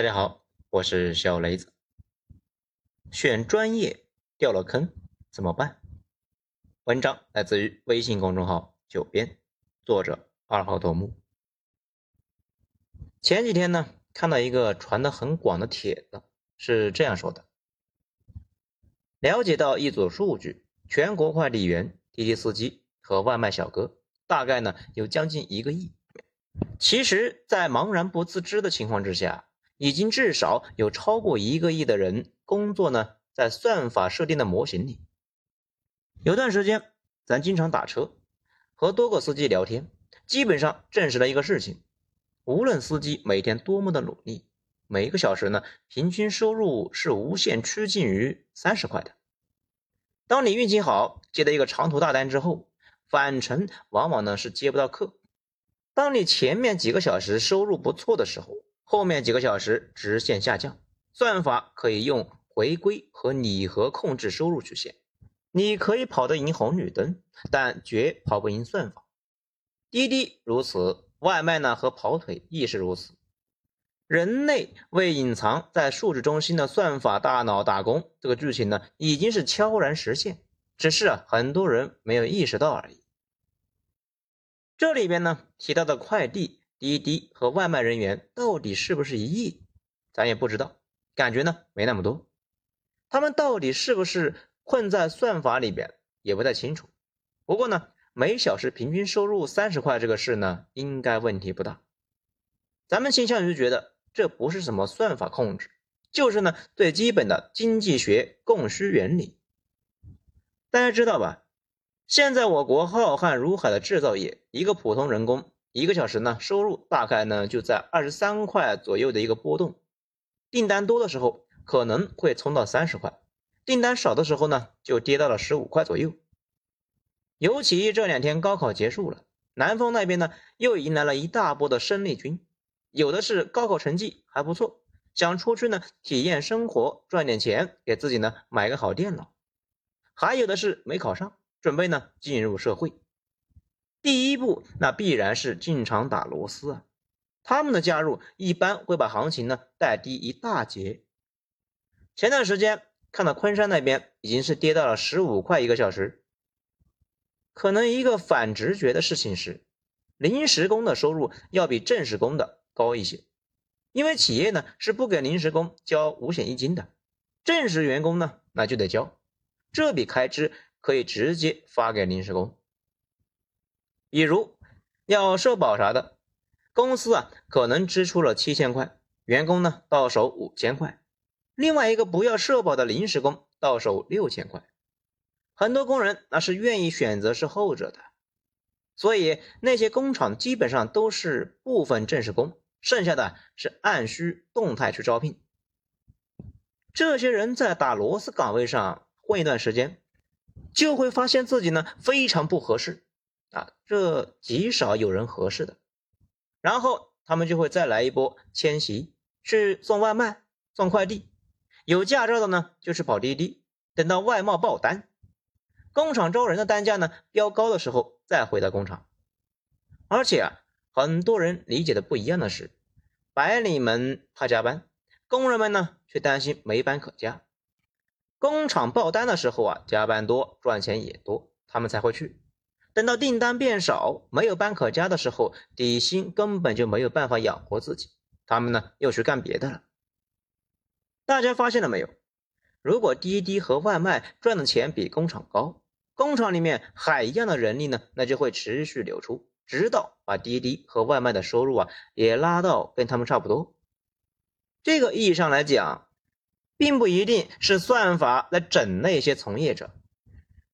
大家好，我是小雷子。选专业掉了坑怎么办？文章来自于微信公众号“九编”，作者二号头目。前几天呢，看到一个传的很广的帖子，是这样说的：了解到一组数据，全国快递员、滴滴司机和外卖小哥大概呢有将近一个亿。其实，在茫然不自知的情况之下。已经至少有超过一个亿的人工作呢，在算法设定的模型里。有段时间，咱经常打车，和多个司机聊天，基本上证实了一个事情：无论司机每天多么的努力，每一个小时呢，平均收入是无限趋近于三十块的。当你运气好，接到一个长途大单之后，返程往往呢是接不到客。当你前面几个小时收入不错的时候，后面几个小时直线下降，算法可以用回归和拟合控制收入曲线。你可以跑得赢红绿灯，但绝跑不赢算法。滴滴如此，外卖呢和跑腿亦是如此。人类为隐藏在数据中心的算法大脑打工，这个剧情呢已经是悄然实现，只是啊很多人没有意识到而已。这里边呢提到的快递。滴滴和外卖人员到底是不是一亿，咱也不知道，感觉呢没那么多。他们到底是不是困在算法里边，也不太清楚。不过呢，每小时平均收入三十块这个事呢，应该问题不大。咱们倾向于觉得这不是什么算法控制，就是呢最基本的经济学供需原理。大家知道吧？现在我国浩瀚如海的制造业，一个普通人工。一个小时呢，收入大概呢就在二十三块左右的一个波动。订单多的时候可能会冲到三十块，订单少的时候呢就跌到了十五块左右。尤其这两天高考结束了，南方那边呢又迎来了一大波的生力军，有的是高考成绩还不错，想出去呢体验生活，赚点钱给自己呢买个好电脑；还有的是没考上，准备呢进入社会。第一步，那必然是进场打螺丝啊！他们的加入一般会把行情呢带低一大截。前段时间看到昆山那边已经是跌到了十五块一个小时。可能一个反直觉的事情是，临时工的收入要比正式工的高一些，因为企业呢是不给临时工交五险一金的，正式员工呢那就得交，这笔开支可以直接发给临时工。比如要社保啥的，公司啊可能支出了七千块，员工呢到手五千块，另外一个不要社保的临时工到手六千块，很多工人那是愿意选择是后者的，所以那些工厂基本上都是部分正式工，剩下的是按需动态去招聘。这些人在打螺丝岗位上混一段时间，就会发现自己呢非常不合适。啊，这极少有人合适的，然后他们就会再来一波迁徙，去送外卖、送快递，有驾照的呢就是跑滴滴，等到外贸爆单，工厂招人的单价呢飙高的时候再回到工厂。而且啊，很多人理解的不一样的是，白领们怕加班，工人们呢却担心没班可加。工厂爆单的时候啊，加班多，赚钱也多，他们才会去。等到订单变少，没有班可加的时候，底薪根本就没有办法养活自己，他们呢又去干别的了。大家发现了没有？如果滴滴和外卖赚的钱比工厂高，工厂里面海一样的人力呢，那就会持续流出，直到把滴滴和外卖的收入啊也拉到跟他们差不多。这个意义上来讲，并不一定是算法来整那些从业者。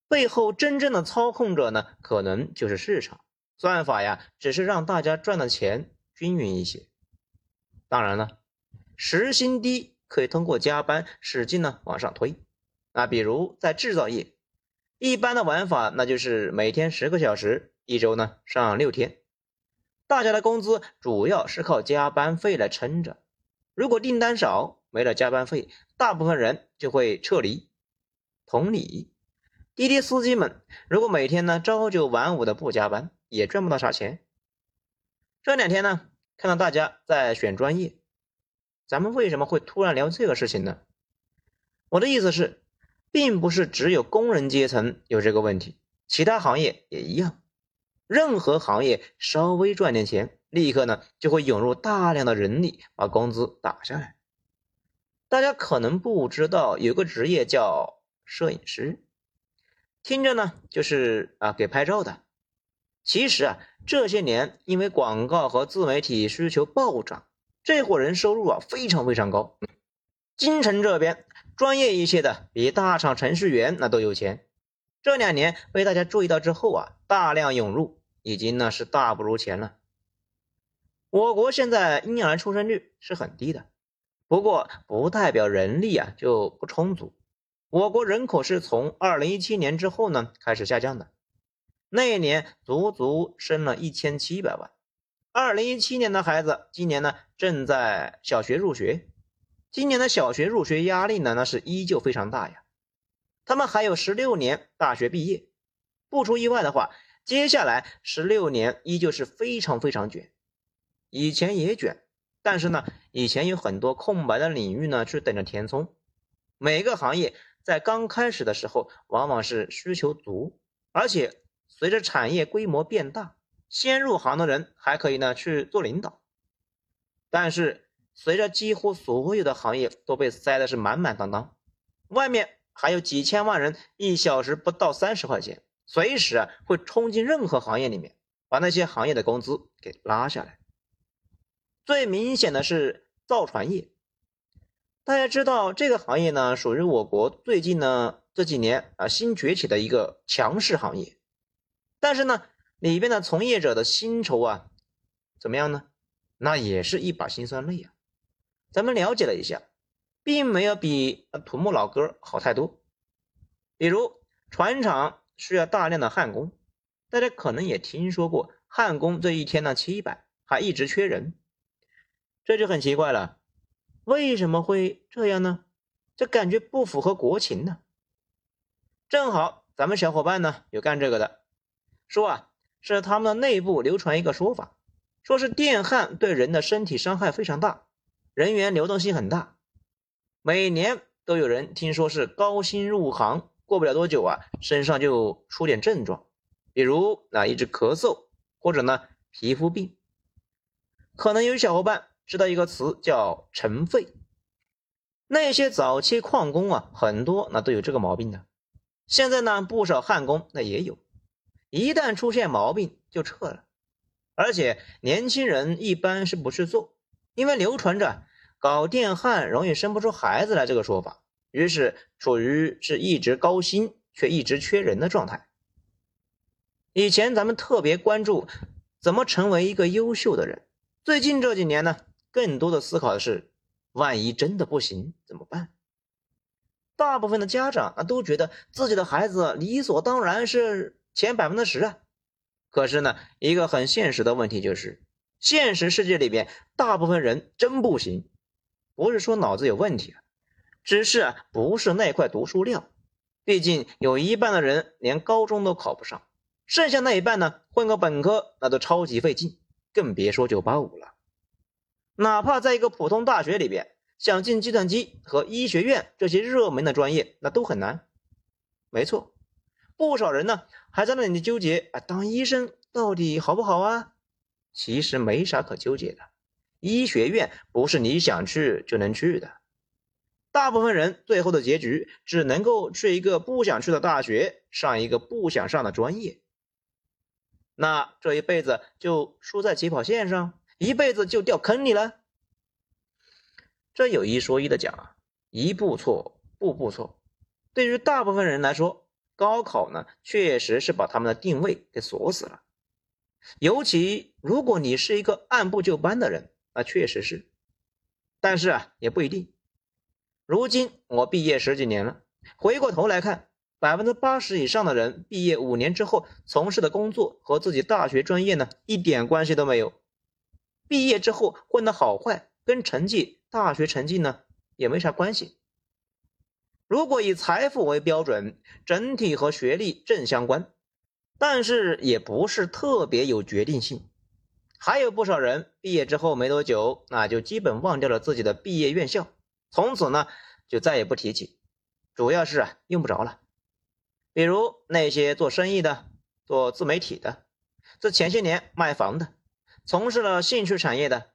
背后真正的操控者呢，可能就是市场算法呀，只是让大家赚的钱均匀一些。当然了，时薪低可以通过加班使劲呢往上推。那比如在制造业，一般的玩法那就是每天十个小时，一周呢上六天，大家的工资主要是靠加班费来撑着。如果订单少，没了加班费，大部分人就会撤离。同理。滴滴司机们，如果每天呢朝九晚五的不加班，也赚不到啥钱。这两天呢，看到大家在选专业，咱们为什么会突然聊这个事情呢？我的意思是，并不是只有工人阶层有这个问题，其他行业也一样。任何行业稍微赚点钱，立刻呢就会涌入大量的人力，把工资打下来。大家可能不知道，有个职业叫摄影师，听着呢就是啊给拍照的。其实啊，这些年因为广告和自媒体需求暴涨，这伙人收入啊非常非常高。京城这边专业一些的，比大厂程序员那都有钱。这两年被大家注意到之后啊，大量涌入，已经呢是大不如前了。我国现在婴儿出生率是很低的，不过不代表人力啊就不充足。我国人口是从二零一七年之后呢开始下降的，那一年足足生了一千七百万。二零一七年的孩子今年呢正在小学入学，今年的小学入学压力呢那是依旧非常大呀。他们还有十六年大学毕业，不出意外的话，接下来十六年依旧是非常非常卷。以前也卷，但是呢，以前有很多空白的领域呢，去等着填充。每个行业在刚开始的时候，往往是需求足，而且随着产业规模变大，先入行的人还可以呢去做领导。但是随着几乎所有的行业都被塞的是满满当当，外面。还有几千万人一小时不到三十块钱，随时啊会冲进任何行业里面，把那些行业的工资给拉下来。最明显的是造船业，大家知道这个行业呢，属于我国最近呢这几年啊新崛起的一个强势行业，但是呢里边的从业者的薪酬啊怎么样呢？那也是一把辛酸泪啊。咱们了解了一下。并没有比土木老哥好太多。比如船厂需要大量的焊工，大家可能也听说过，焊工这一天呢七百，还一直缺人，这就很奇怪了。为什么会这样呢？这感觉不符合国情呢。正好咱们小伙伴呢有干这个的，说啊是他们的内部流传一个说法，说是电焊对人的身体伤害非常大，人员流动性很大。每年都有人听说是高薪入行，过不了多久啊，身上就出点症状，比如啊一直咳嗽，或者呢皮肤病。可能有小伙伴知道一个词叫尘肺，那些早期矿工啊，很多那都有这个毛病的。现在呢，不少焊工那也有，一旦出现毛病就撤了，而且年轻人一般是不去做，因为流传着。搞电焊容易生不出孩子来这个说法，于是处于是一直高薪却一直缺人的状态。以前咱们特别关注怎么成为一个优秀的人，最近这几年呢，更多的思考的是，万一真的不行怎么办？大部分的家长啊都觉得自己的孩子理所当然是前百分之十啊，可是呢，一个很现实的问题就是，现实世界里边大部分人真不行。不是说脑子有问题啊，只是不是那块读书料。毕竟有一半的人连高中都考不上，剩下那一半呢，混个本科那都超级费劲，更别说九八五了。哪怕在一个普通大学里边，想进计算机和医学院这些热门的专业，那都很难。没错，不少人呢还在那里纠结啊，当医生到底好不好啊？其实没啥可纠结的。医学院不是你想去就能去的，大部分人最后的结局只能够去一个不想去的大学，上一个不想上的专业，那这一辈子就输在起跑线上，一辈子就掉坑里了。这有一说一的讲啊，一步错，步步错。对于大部分人来说，高考呢确实是把他们的定位给锁死了，尤其如果你是一个按部就班的人。那确实是，但是啊，也不一定。如今我毕业十几年了，回过头来看，百分之八十以上的人毕业五年之后从事的工作和自己大学专业呢一点关系都没有。毕业之后混的好坏跟成绩、大学成绩呢也没啥关系。如果以财富为标准，整体和学历正相关，但是也不是特别有决定性。还有不少人毕业之后没多久，那就基本忘掉了自己的毕业院校，从此呢就再也不提起，主要是啊用不着了。比如那些做生意的、做自媒体的，这前些年卖房的，从事了兴趣产业的，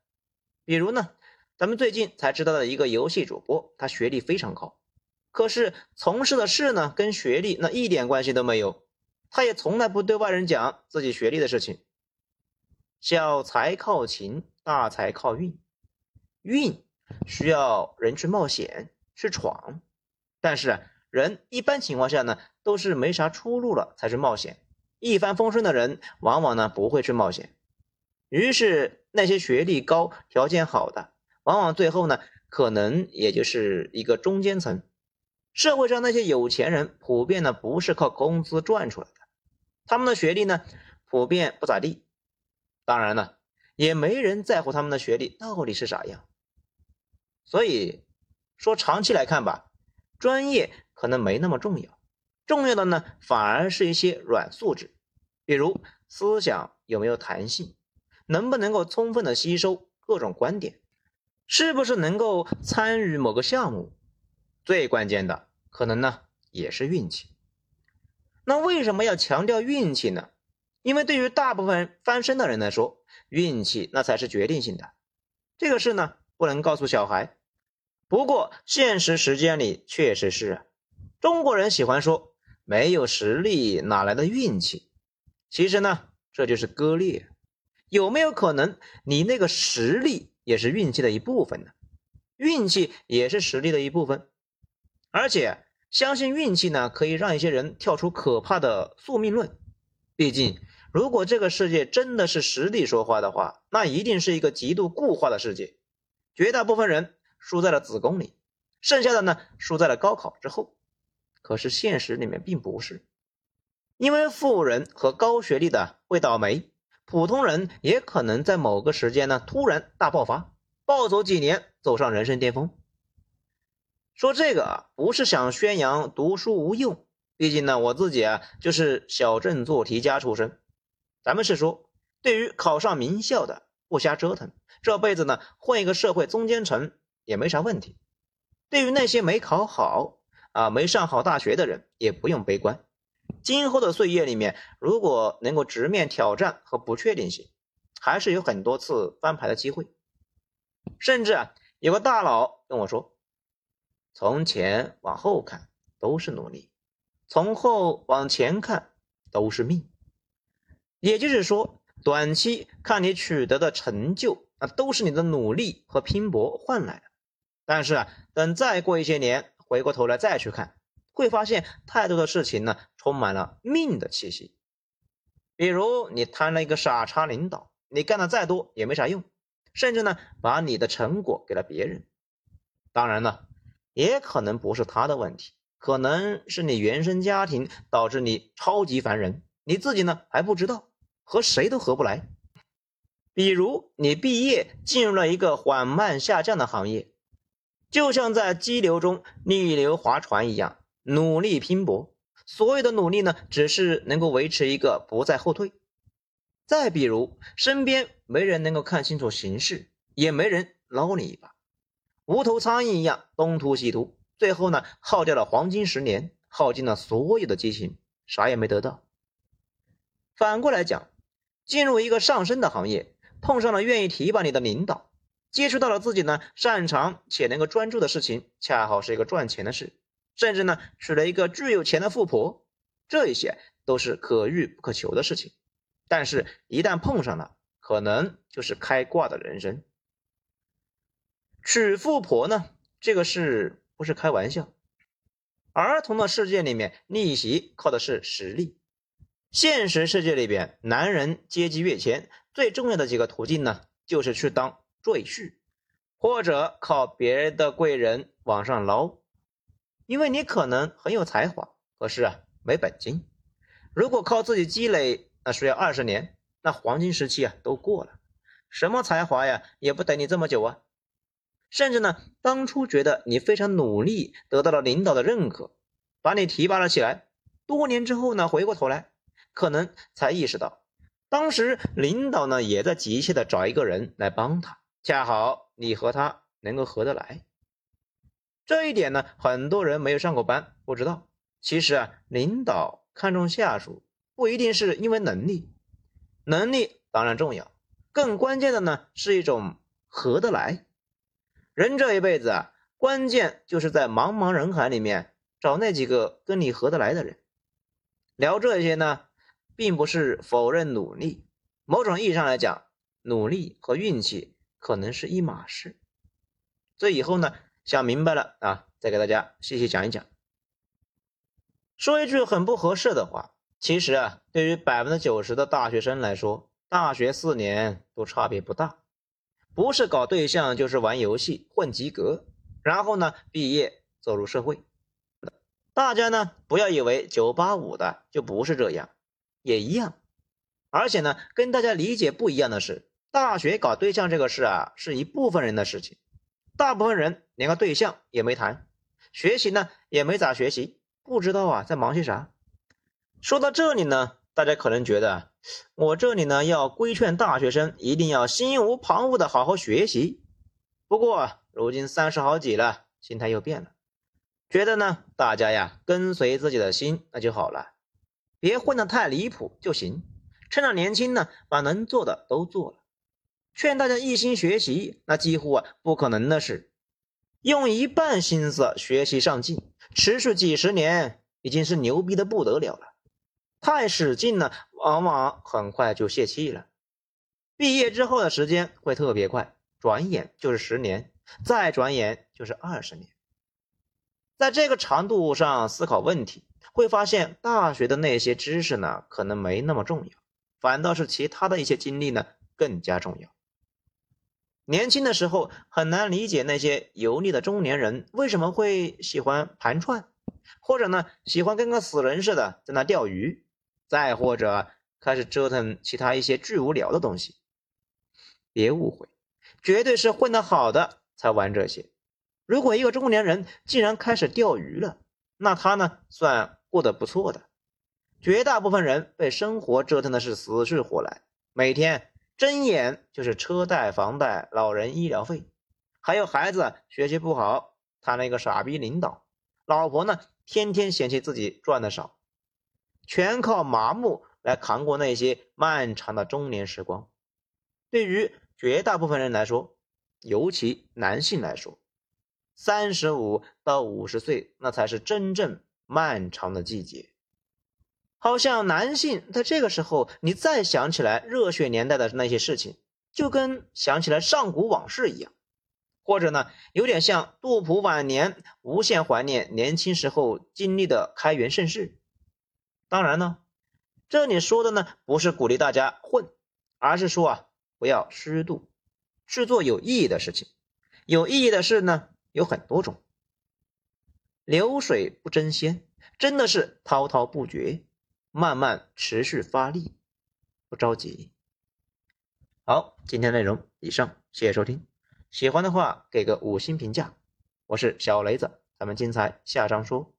比如呢，咱们最近才知道的一个游戏主播，他学历非常高，可是从事的事呢跟学历那一点关系都没有，他也从来不对外人讲自己学历的事情。小财靠勤，大财靠运，运需要人去冒险去闯，但是人一般情况下呢。都是没啥出路了才去冒险，一帆风顺的人往往呢不会去冒险。于是那些学历高、条件好的，往往最后呢可能也就是一个中间层。社会上那些有钱人，普遍呢不是靠工资赚出来的，他们的学历呢普遍不咋地。当然了，也没人在乎他们的学历到底是啥样。所以说长期来看吧，专业可能没那么重要。重要的呢，反而是一些软素质，比如思想有没有弹性，能不能够充分的吸收各种观点，是不是能够参与某个项目，最关键的可能呢也是运气。那为什么要强调运气呢？因为对于大部分翻身的人来说，运气那才是决定性的。这个事呢不能告诉小孩，不过现实时间里确实是，中国人喜欢说。没有实力哪来的运气？其实呢，这就是割裂。有没有可能你那个实力也是运气的一部分呢？运气也是实力的一部分。而且相信运气呢，可以让一些人跳出可怕的宿命论。毕竟，如果这个世界真的是实力说话的话，那一定是一个极度固化的世界。绝大部分人输在了子宫里，剩下的呢，输在了高考之后。可是现实里面并不是，因为富人和高学历的会倒霉，普通人也可能在某个时间呢突然大爆发，暴走几年，走上人生巅峰。说这个啊，不是想宣扬读书无用，毕竟呢我自己啊就是小镇做题家出身。咱们是说，对于考上名校的不瞎折腾，这辈子呢混一个社会中间层也没啥问题。对于那些没考好，啊，没上好大学的人也不用悲观。今后的岁月里面，如果能够直面挑战和不确定性，还是有很多次翻盘的机会。甚至啊，有个大佬跟我说：“从前往后看都是努力，从后往前看都是命。”也就是说，短期看你取得的成就，那都是你的努力和拼搏换来的。但是啊，等再过一些年，回过头来再去看，会发现太多的事情呢，充满了命的气息。比如你摊了一个傻叉领导，你干的再多也没啥用，甚至呢，把你的成果给了别人。当然了，也可能不是他的问题，可能是你原生家庭导致你超级烦人，你自己呢还不知道，和谁都合不来。比如你毕业进入了一个缓慢下降的行业。就像在激流中逆流划船一样，努力拼搏，所有的努力呢，只是能够维持一个不再后退。再比如，身边没人能够看清楚形势，也没人捞你一把，无头苍蝇一样东突西突，最后呢，耗掉了黄金十年，耗尽了所有的激情，啥也没得到。反过来讲，进入一个上升的行业，碰上了愿意提拔你的领导。接触到了自己呢擅长且能够专注的事情，恰好是一个赚钱的事，甚至呢娶了一个巨有钱的富婆，这一些都是可遇不可求的事情。但是，一旦碰上了，可能就是开挂的人生。娶富婆呢，这个事不是开玩笑。儿童的世界里面，逆袭靠的是实力；现实世界里边，男人阶级跃迁最重要的几个途径呢，就是去当。赘婿，或者靠别人的贵人往上捞，因为你可能很有才华，可是啊没本金。如果靠自己积累，那需要二十年，那黄金时期啊都过了，什么才华呀也不等你这么久啊。甚至呢，当初觉得你非常努力，得到了领导的认可，把你提拔了起来，多年之后呢，回过头来，可能才意识到，当时领导呢也在急切的找一个人来帮他，恰好你和他能够合得来。这一点呢，很多人没有上过班，不知道。其实啊，领导看重下属不一定是因为能力，能力当然重要，更关键的呢是一种合得来。人这一辈子啊，关键就是在茫茫人海里面找那几个跟你合得来的人。聊这些呢，并不是否认努力，某种意义上来讲，努力和运气可能是一码事。这以后呢。想明白了啊，再给大家细细讲一讲。说一句很不合适的话，其实啊，对于百分之九十的大学生来说，大学四年都差别不大，不是搞对象就是玩游戏混及格，然后呢毕业走入社会。大家呢不要以为九八五的就不是这样，也一样。而且呢，跟大家理解不一样的是，大学搞对象这个事啊，是一部分人的事情。大部分人连个对象也没谈，学习呢也没咋学习，不知道啊在忙些啥。说到这里呢，大家可能觉得我这里呢要规劝大学生一定要心无旁骛的好好学习。不过如今三十好几了，心态又变了，觉得呢大家呀跟随自己的心那就好了，别混得太离谱就行。趁着年轻呢，把能做的都做了。劝大家一心学习，那几乎啊不可能的事。用一半心思学习上进，持续几十年，已经是牛逼的不得了了。太使劲了，往往很快就泄气了。毕业之后的时间会特别快，转眼就是十年，再转眼就是二十年。在这个长度上思考问题，会发现大学的那些知识呢，可能没那么重要，反倒是其他的一些经历呢更加重要。年轻的时候很难理解那些油腻的中年人为什么会喜欢盘串，或者呢喜欢跟个死人似的在那钓鱼，再或者开始折腾其他一些巨无聊的东西。别误会，绝对是混得好的才玩这些。如果一个中年人竟然开始钓鱼了，那他呢算过得不错的。绝大部分人被生活折腾的是死去活来，每天。睁眼就是车贷、房贷、老人医疗费，还有孩子学习不好，谈了一个傻逼领导，老婆呢天天嫌弃自己赚的少，全靠麻木来扛过那些漫长的中年时光。对于绝大部分人来说，尤其男性来说，三十五到五十岁那才是真正漫长的季节。好像男性在这个时候，你再想起来热血年代的那些事情，就跟想起来上古往事一样，或者呢，有点像杜甫晚年无限怀念年轻时候经历的开元盛世。当然呢，这里说的呢，不是鼓励大家混，而是说啊，不要虚度，去做有意义的事情。有意义的事呢，有很多种。流水不争先，真的是滔滔不绝。慢慢持续发力，不着急。好，今天内容以上，谢谢收听。喜欢的话给个五星评价。我是小雷子，咱们精彩下章说。